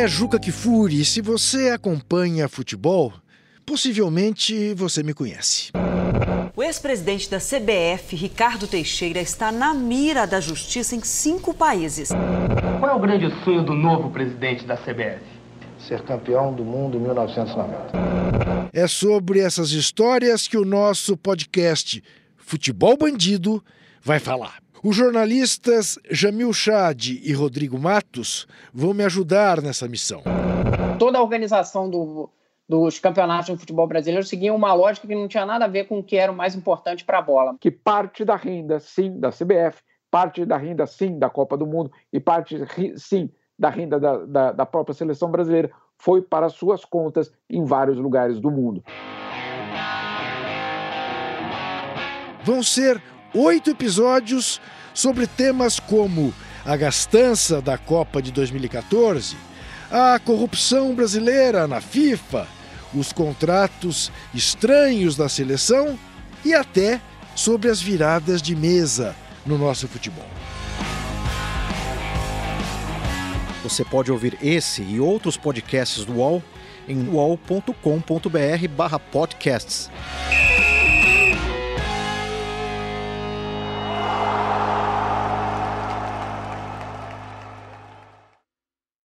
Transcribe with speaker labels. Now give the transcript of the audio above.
Speaker 1: é Juca Kifuri. Se você acompanha futebol, possivelmente você me conhece.
Speaker 2: O ex-presidente da CBF, Ricardo Teixeira, está na mira da justiça em cinco países.
Speaker 3: Qual é o grande sonho do novo presidente da CBF?
Speaker 4: Ser campeão do mundo em 1990.
Speaker 1: É sobre essas histórias que o nosso podcast Futebol Bandido vai falar. Os jornalistas Jamil Chad e Rodrigo Matos vão me ajudar nessa missão.
Speaker 5: Toda a organização do, dos campeonatos de futebol brasileiro seguiam uma lógica que não tinha nada a ver com o que era o mais importante para a bola.
Speaker 6: Que parte da renda, sim, da CBF, parte da renda, sim, da Copa do Mundo e parte, sim, da renda da, da, da própria seleção brasileira foi para suas contas em vários lugares do mundo.
Speaker 1: Vão ser oito episódios sobre temas como a gastança da Copa de 2014, a corrupção brasileira na FIFA, os contratos estranhos da seleção e até sobre as viradas de mesa no nosso futebol.
Speaker 7: Você pode ouvir esse e outros podcasts do UOL em uol.com.br/podcasts.